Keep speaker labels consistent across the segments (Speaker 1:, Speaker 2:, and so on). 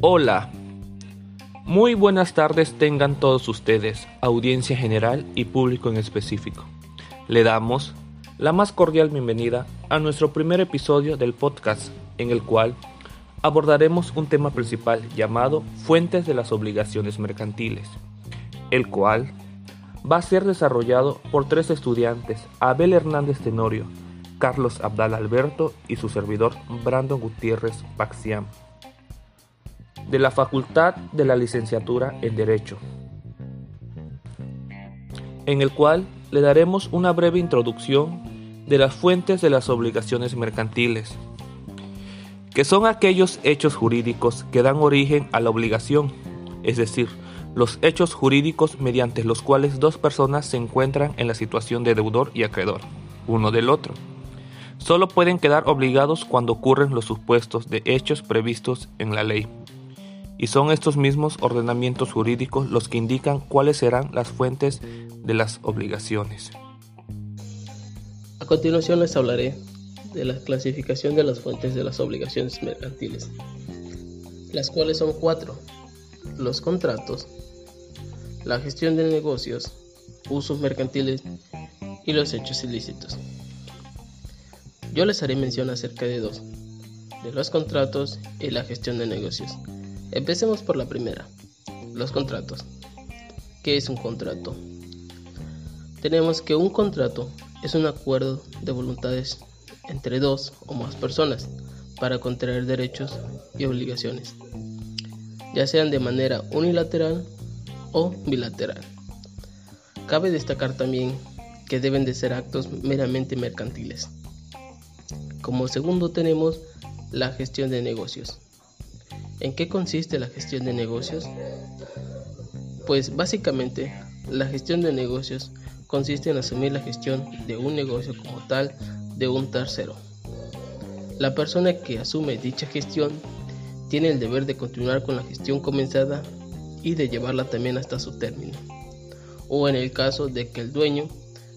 Speaker 1: Hola, muy buenas tardes tengan todos ustedes, audiencia general y público en específico. Le damos la más cordial bienvenida a nuestro primer episodio del podcast en el cual abordaremos un tema principal llamado Fuentes de las obligaciones mercantiles, el cual va a ser desarrollado por tres estudiantes, Abel Hernández Tenorio, Carlos Abdal Alberto y su servidor Brandon Gutiérrez Paxiam, de la Facultad de la Licenciatura en Derecho, en el cual le daremos una breve introducción de las fuentes de las obligaciones mercantiles, que son aquellos hechos jurídicos que dan origen a la obligación, es decir, los hechos jurídicos mediante los cuales dos personas se encuentran en la situación de deudor y acreedor, uno del otro. Solo pueden quedar obligados cuando ocurren los supuestos de hechos previstos en la ley. Y son estos mismos ordenamientos jurídicos los que indican cuáles serán las fuentes de las obligaciones.
Speaker 2: A continuación les hablaré de la clasificación de las fuentes de las obligaciones mercantiles, las cuales son cuatro. Los contratos, la gestión de negocios, usos mercantiles y los hechos ilícitos. Yo les haré mención acerca de dos, de los contratos y la gestión de negocios. Empecemos por la primera, los contratos. ¿Qué es un contrato? Tenemos que un contrato es un acuerdo de voluntades entre dos o más personas para contraer derechos y obligaciones, ya sean de manera unilateral o bilateral. Cabe destacar también que deben de ser actos meramente mercantiles. Como segundo tenemos la gestión de negocios. ¿En qué consiste la gestión de negocios? Pues básicamente la gestión de negocios consiste en asumir la gestión de un negocio como tal de un tercero. La persona que asume dicha gestión tiene el deber de continuar con la gestión comenzada y de llevarla también hasta su término, o en el caso de que el dueño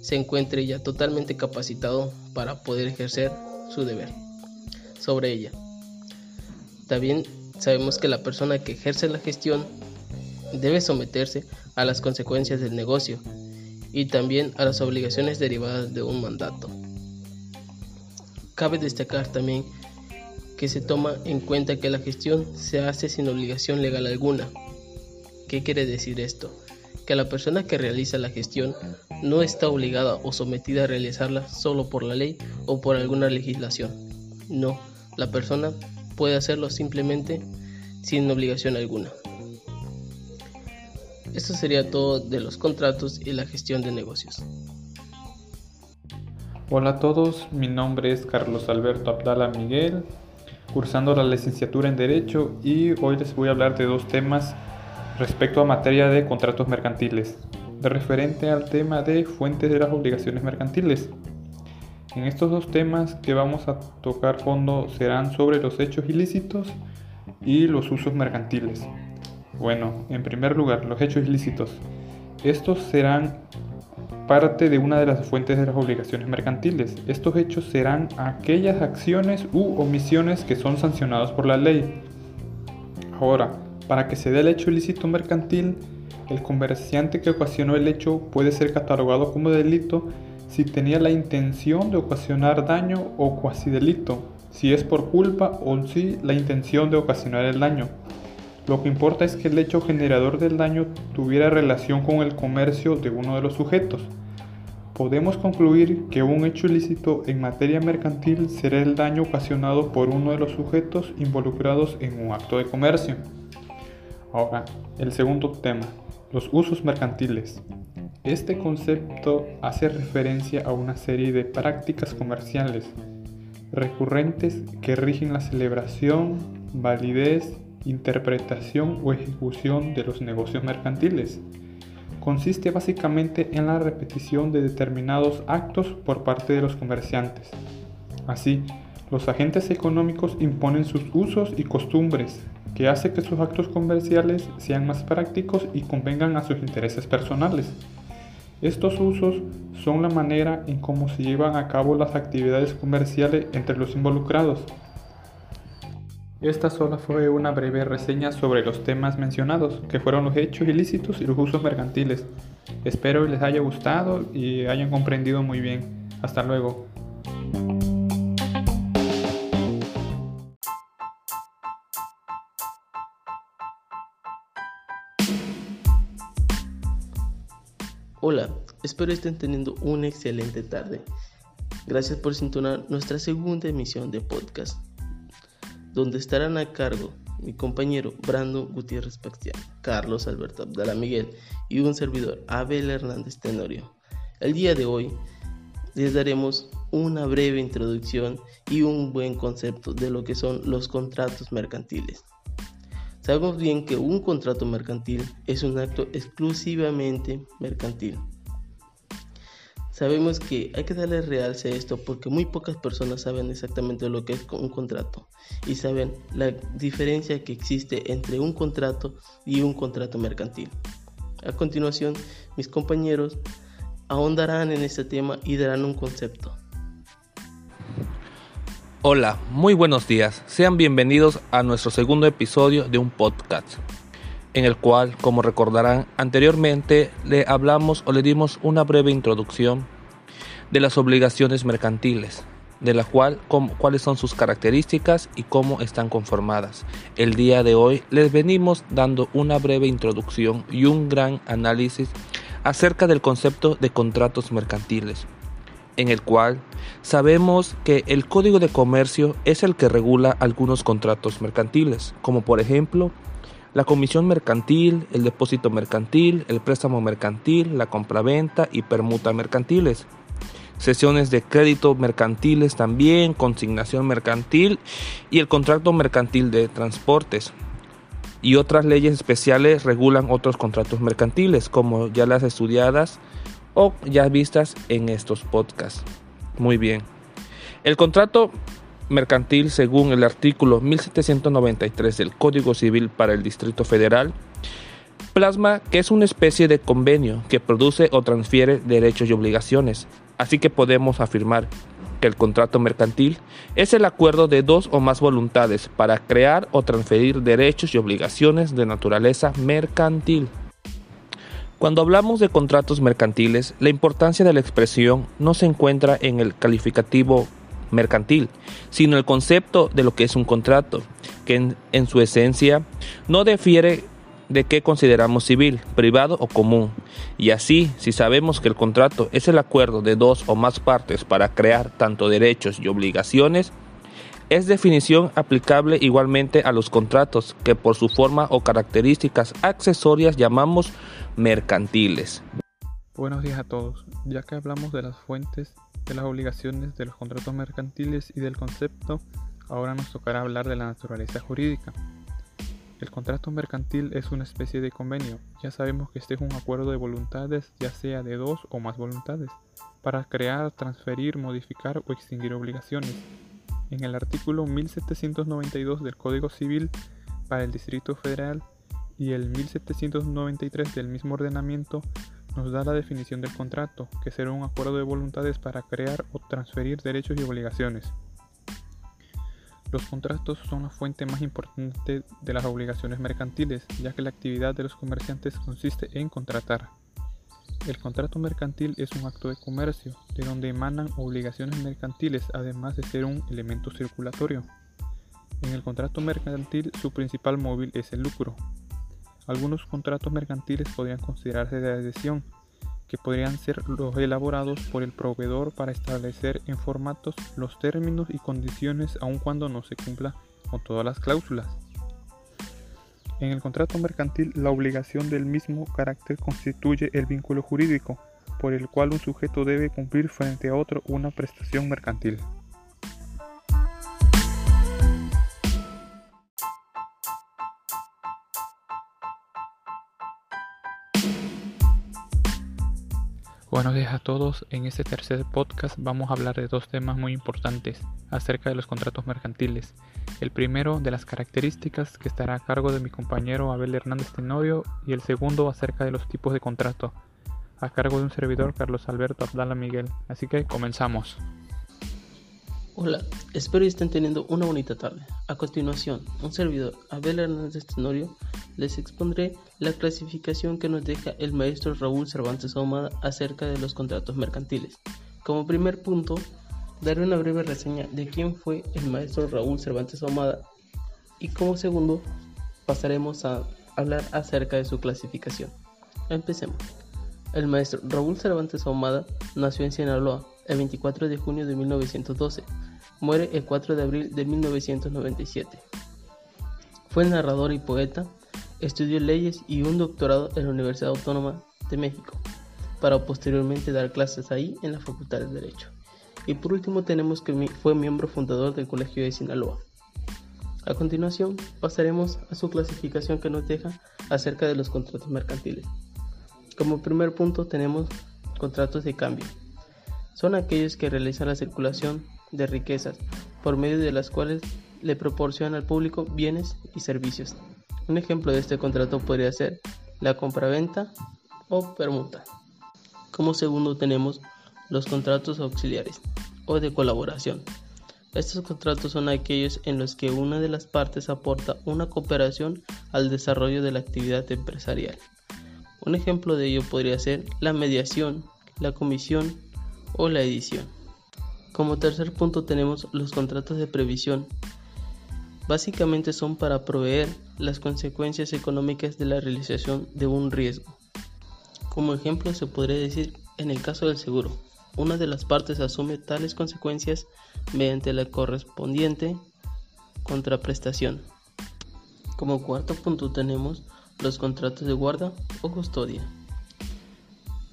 Speaker 2: se encuentre ya totalmente capacitado para poder ejercer su deber sobre ella. También sabemos que la persona que ejerce la gestión debe someterse a las consecuencias del negocio y también a las obligaciones derivadas de un mandato. Cabe destacar también que se toma en cuenta que la gestión se hace sin obligación legal alguna. ¿Qué quiere decir esto? Que la persona que realiza la gestión no está obligada o sometida a realizarla solo por la ley o por alguna legislación. No, la persona puede hacerlo simplemente sin obligación alguna. Esto sería todo de los contratos y la gestión de negocios.
Speaker 3: Hola a todos, mi nombre es Carlos Alberto Abdala Miguel, cursando la licenciatura en Derecho y hoy les voy a hablar de dos temas respecto a materia de contratos mercantiles, referente al tema de fuentes de las obligaciones mercantiles. En estos dos temas que vamos a tocar fondo serán sobre los hechos ilícitos y los usos mercantiles. Bueno, en primer lugar, los hechos ilícitos. Estos serán parte de una de las fuentes de las obligaciones mercantiles. Estos hechos serán aquellas acciones u omisiones que son sancionadas por la ley. Ahora, para que se dé el hecho ilícito mercantil, el comerciante que ocasionó el hecho puede ser catalogado como delito si tenía la intención de ocasionar daño o cuasi delito, si es por culpa o si la intención de ocasionar el daño. Lo que importa es que el hecho generador del daño tuviera relación con el comercio de uno de los sujetos. Podemos concluir que un hecho ilícito en materia mercantil será el daño ocasionado por uno de los sujetos involucrados en un acto de comercio. Ahora, el segundo tema, los usos mercantiles. Este concepto hace referencia a una serie de prácticas comerciales recurrentes que rigen la celebración, validez interpretación o ejecución de los negocios mercantiles. Consiste básicamente en la repetición de determinados actos por parte de los comerciantes. Así, los agentes económicos imponen sus usos y costumbres, que hace que sus actos comerciales sean más prácticos y convengan a sus intereses personales. Estos usos son la manera en cómo se llevan a cabo las actividades comerciales entre los involucrados. Esta sola fue una breve reseña sobre los temas mencionados, que fueron los hechos ilícitos y los usos mercantiles. Espero les haya gustado y hayan comprendido muy bien. Hasta luego.
Speaker 2: Hola, espero estén teniendo una excelente tarde. Gracias por sintonar nuestra segunda emisión de podcast, donde estarán a cargo mi compañero Brando Gutiérrez Paxian, Carlos Alberto Abdala Miguel y un servidor Abel Hernández Tenorio. El día de hoy les daremos una breve introducción y un buen concepto de lo que son los contratos mercantiles. Sabemos bien que un contrato mercantil es un acto exclusivamente mercantil. Sabemos que hay que darle realce a esto porque muy pocas personas saben exactamente lo que es un contrato y saben la diferencia que existe entre un contrato y un contrato mercantil. A continuación, mis compañeros ahondarán en este tema y darán un concepto.
Speaker 1: Hola, muy buenos días. Sean bienvenidos a nuestro segundo episodio de un podcast, en el cual, como recordarán anteriormente, le hablamos o le dimos una breve introducción de las obligaciones mercantiles, de la cual cuáles son sus características y cómo están conformadas. El día de hoy les venimos dando una breve introducción y un gran análisis acerca del concepto de contratos mercantiles en el cual sabemos que el Código de Comercio es el que regula algunos contratos mercantiles, como por ejemplo la comisión mercantil, el depósito mercantil, el préstamo mercantil, la compraventa y permuta mercantiles. Sesiones de crédito mercantiles también, consignación mercantil y el contrato mercantil de transportes. Y otras leyes especiales regulan otros contratos mercantiles, como ya las estudiadas o ya vistas en estos podcasts. Muy bien. El contrato mercantil, según el artículo 1793 del Código Civil para el Distrito Federal, plasma que es una especie de convenio que produce o transfiere derechos y obligaciones. Así que podemos afirmar que el contrato mercantil es el acuerdo de dos o más voluntades para crear o transferir derechos y obligaciones de naturaleza mercantil. Cuando hablamos de contratos mercantiles, la importancia de la expresión no se encuentra en el calificativo mercantil, sino en el concepto de lo que es un contrato, que en, su esencia no difiere de qué consideramos civil, privado o común. Y así, si sabemos que el contrato es el acuerdo de dos o más partes para crear tanto derechos y obligaciones, es definición aplicable igualmente a los contratos que por su forma o características accesorias llamamos mercantiles.
Speaker 3: Buenos días a todos. Ya que hablamos de las fuentes de las obligaciones de los contratos mercantiles y del concepto, ahora nos tocará hablar de la naturaleza jurídica. El contrato mercantil es una especie de convenio. Ya sabemos que este es un acuerdo de voluntades, ya sea de dos o más voluntades, para crear, transferir, modificar o extinguir obligaciones en el artículo 1792 del Código Civil para el Distrito Federal y el 1793 del mismo ordenamiento nos da la definición del contrato, que será un acuerdo de voluntades para crear o transferir derechos y obligaciones. Los contratos son la fuente más importante de las obligaciones mercantiles, ya que la actividad de los comerciantes consiste en contratar. El contrato mercantil es un acto de comercio, de donde emanan obligaciones mercantiles, además de ser un elemento circulatorio. En el contrato mercantil su principal móvil es el lucro. Algunos contratos mercantiles podrían considerarse de adhesión, que podrían ser los elaborados por el proveedor para establecer en formatos los términos y condiciones aun cuando no se cumpla con todas las cláusulas. En el contrato mercantil, la obligación del mismo carácter constituye el vínculo jurídico por el cual un sujeto debe cumplir frente a otro una prestación mercantil. Buenos días a todos. En este tercer podcast vamos a hablar de dos temas muy importantes acerca de los contratos mercantiles. El primero de las características que estará a cargo de mi compañero Abel Hernández Tenorio y el segundo acerca de los tipos de contrato. a cargo de un servidor Carlos Alberto Abdala Miguel. Así que comenzamos.
Speaker 2: Hola, espero que estén teniendo una bonita tarde. A continuación, un servidor, Abel Hernández Tenorio, les expondré la clasificación que nos deja el maestro Raúl Cervantes Ahumada acerca de los contratos mercantiles. Como primer punto, daré una breve reseña de quién fue el maestro Raúl Cervantes Ahumada y como segundo pasaremos a hablar acerca de su clasificación. Empecemos. El maestro Raúl Cervantes Ahumada nació en Sinaloa el 24 de junio de 1912. Muere el 4 de abril de 1997. Fue narrador y poeta, estudió leyes y un doctorado en la Universidad Autónoma de México, para posteriormente dar clases ahí en la Facultad de Derecho. Y por último tenemos que fue miembro fundador del Colegio de Sinaloa. A continuación pasaremos a su clasificación que nos deja acerca de los contratos mercantiles. Como primer punto tenemos contratos de cambio son aquellos que realizan la circulación de riquezas, por medio de las cuales le proporcionan al público bienes y servicios. Un ejemplo de este contrato podría ser la compraventa o permuta. Como segundo tenemos los contratos auxiliares o de colaboración. Estos contratos son aquellos en los que una de las partes aporta una cooperación al desarrollo de la actividad empresarial. Un ejemplo de ello podría ser la mediación, la comisión o la edición. Como tercer punto tenemos los contratos de previsión. Básicamente son para proveer las consecuencias económicas de la realización de un riesgo. Como ejemplo se podría decir en el caso del seguro, una de las partes asume tales consecuencias mediante la correspondiente contraprestación. Como cuarto punto tenemos los contratos de guarda o custodia.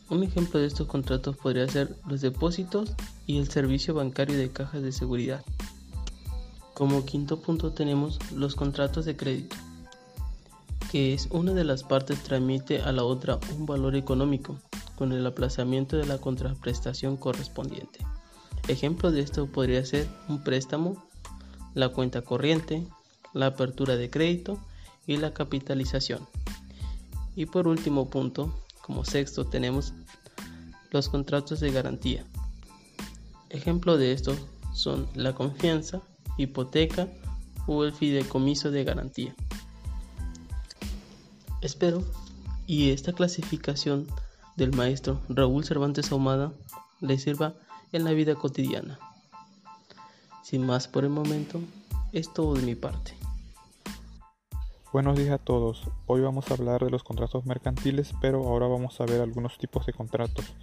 Speaker 2: Un ejemplo de estos contratos podría ser los depósitos y el servicio bancario de cajas de seguridad. Como quinto punto tenemos los contratos de crédito, que es una de las partes transmite a la otra un valor económico con el aplazamiento de la contraprestación correspondiente. Ejemplo de esto podría ser un préstamo, la cuenta corriente, la apertura de crédito y la capitalización. Y por último punto, como sexto tenemos los contratos de garantía. Ejemplo de esto son la confianza, hipoteca o el fideicomiso de garantía. Espero y esta clasificación del maestro Raúl Cervantes Ahumada le sirva en la vida cotidiana. Sin más por el momento, es todo de mi parte.
Speaker 3: Buenos días a todos. Hoy vamos a hablar de los contratos mercantiles, pero ahora vamos a ver algunos tipos de contratos.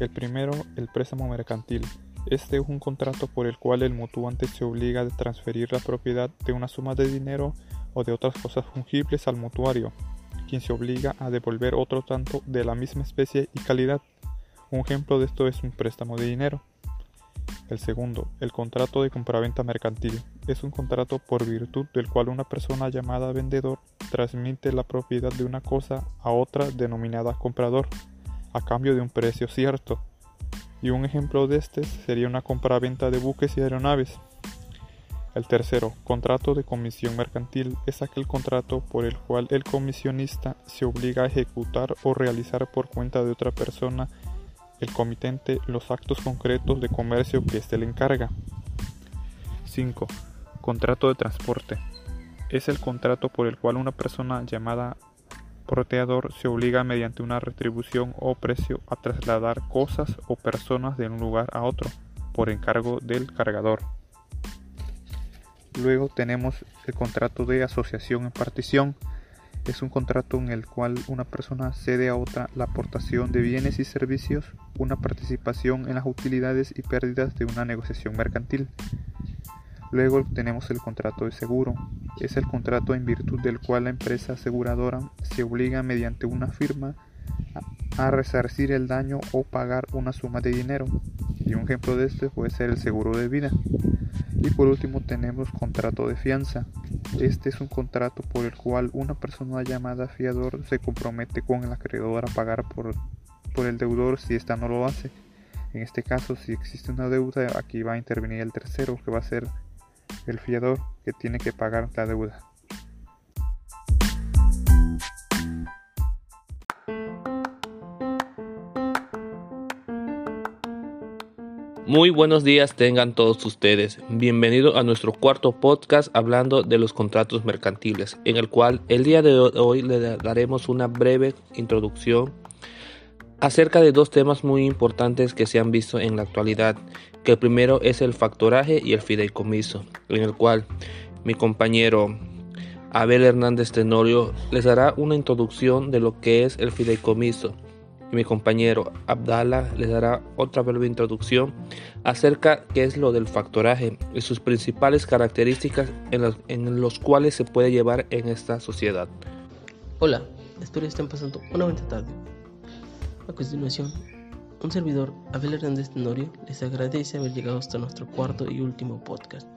Speaker 3: El primero, el préstamo mercantil. Este es un contrato por el cual el mutuante se obliga a transferir la propiedad de una suma de dinero o de otras cosas fungibles al mutuario, quien se obliga a devolver otro tanto de la misma especie y calidad. Un ejemplo de esto es un préstamo de dinero. El segundo, el contrato de compraventa mercantil, es un contrato por virtud del cual una persona llamada vendedor transmite la propiedad de una cosa a otra denominada comprador, a cambio de un precio cierto. Y un ejemplo de este sería una compraventa de buques y aeronaves. El tercero, contrato de comisión mercantil, es aquel contrato por el cual el comisionista se obliga a ejecutar o realizar por cuenta de otra persona el comitente los actos concretos de comercio que éste le encarga. 5. Contrato de transporte. Es el contrato por el cual una persona llamada porteador se obliga mediante una retribución o precio a trasladar cosas o personas de un lugar a otro por encargo del cargador. Luego tenemos el contrato de asociación en partición es un contrato en el cual una persona cede a otra la aportación de bienes y servicios, una participación en las utilidades y pérdidas de una negociación mercantil. Luego tenemos el contrato de seguro. Es el contrato en virtud del cual la empresa aseguradora se obliga mediante una firma a resarcir el daño o pagar una suma de dinero. Y un ejemplo de este puede ser el seguro de vida. Y por último tenemos contrato de fianza. Este es un contrato por el cual una persona llamada fiador se compromete con el acreedor a pagar por, por el deudor si ésta no lo hace. En este caso, si existe una deuda, aquí va a intervenir el tercero, que va a ser el fiador, que tiene que pagar la deuda.
Speaker 1: Muy buenos días tengan todos ustedes. Bienvenido a nuestro cuarto podcast hablando de los contratos mercantiles, en el cual el día de hoy le daremos una breve introducción acerca de dos temas muy importantes que se han visto en la actualidad, que el primero es el factoraje y el fideicomiso, en el cual mi compañero Abel Hernández Tenorio les dará una introducción de lo que es el fideicomiso y mi compañero Abdala les dará otra breve introducción acerca qué es lo del factoraje y sus principales características en los, en los cuales se puede llevar en esta sociedad.
Speaker 2: Hola, espero que estén pasando una buena tarde. A continuación, un servidor, Abel Hernández Tenorio, les agradece haber llegado hasta nuestro cuarto y último podcast,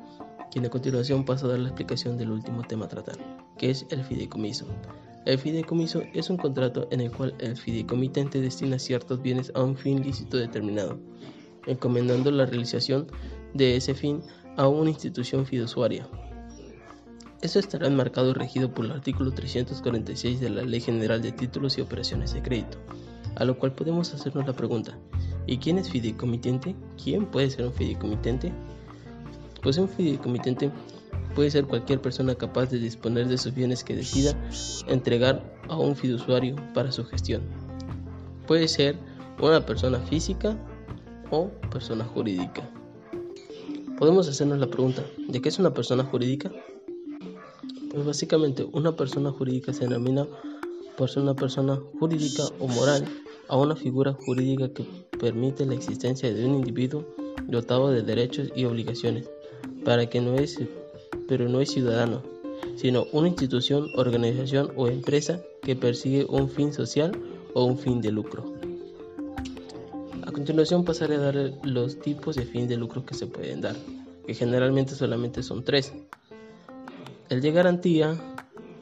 Speaker 2: quien a continuación pasa a dar la explicación del último tema a tratar, que es el fideicomiso. El fideicomiso es un contrato en el cual el fideicomitente destina ciertos bienes a un fin lícito determinado, encomendando la realización de ese fin a una institución fiduciaria. Esto estará enmarcado y regido por el artículo 346 de la Ley General de Títulos y Operaciones de Crédito, a lo cual podemos hacernos la pregunta, ¿y quién es fideicomitente? ¿Quién puede ser un fideicomitente? Pues un fideicomitente puede ser cualquier persona capaz de disponer de sus bienes que decida entregar a un fiduciario para su gestión. Puede ser una persona física o persona jurídica. Podemos hacernos la pregunta, ¿de qué es una persona jurídica? Pues básicamente una persona jurídica se denomina por ser una persona jurídica o moral a una figura jurídica que permite la existencia de un individuo dotado de derechos y obligaciones, para que no es pero no es ciudadano, sino una institución, organización o empresa que persigue un fin social o un fin de lucro. A continuación pasaré a dar los tipos de fin de lucro que se pueden dar, que generalmente solamente son tres. El de garantía,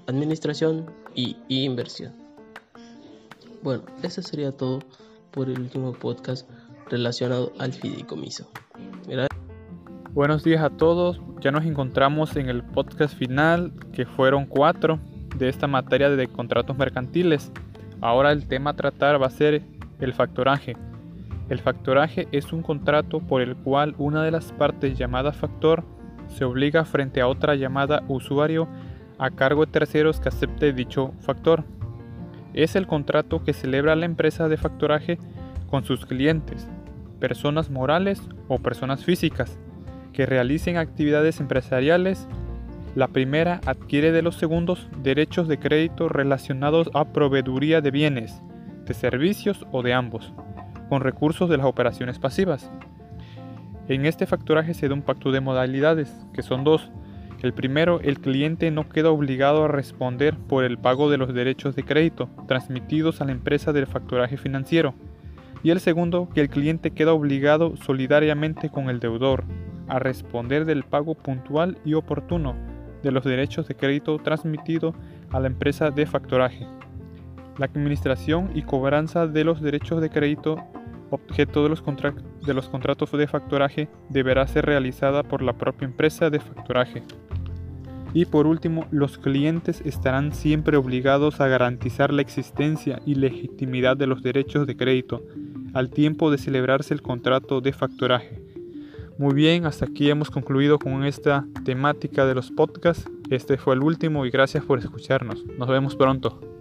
Speaker 2: administración y inversión. Bueno, eso sería todo por el último podcast relacionado al fideicomiso.
Speaker 3: Buenos días a todos, ya nos encontramos en el podcast final, que fueron cuatro de esta materia de contratos mercantiles. Ahora el tema a tratar va a ser el factoraje. El factoraje es un contrato por el cual una de las partes llamada factor se obliga frente a otra llamada usuario a cargo de terceros que acepte dicho factor. Es el contrato que celebra la empresa de factoraje con sus clientes, personas morales o personas físicas que realicen actividades empresariales, la primera adquiere de los segundos derechos de crédito relacionados a proveeduría de bienes, de servicios o de ambos, con recursos de las operaciones pasivas. En este factoraje se da un pacto de modalidades, que son dos. El primero, el cliente no queda obligado a responder por el pago de los derechos de crédito transmitidos a la empresa del factoraje financiero. Y el segundo, que el cliente queda obligado solidariamente con el deudor, a responder del pago puntual y oportuno de los derechos de crédito transmitido a la empresa de factoraje. La administración y cobranza de los derechos de crédito objeto de los, de los contratos de factoraje deberá ser realizada por la propia empresa de factoraje. Y por último, los clientes estarán siempre obligados a garantizar la existencia y legitimidad de los derechos de crédito al tiempo de celebrarse el contrato de factoraje muy bien, hasta aquí hemos concluido con esta temática de los podcasts. Este fue el último y gracias por escucharnos. Nos vemos pronto.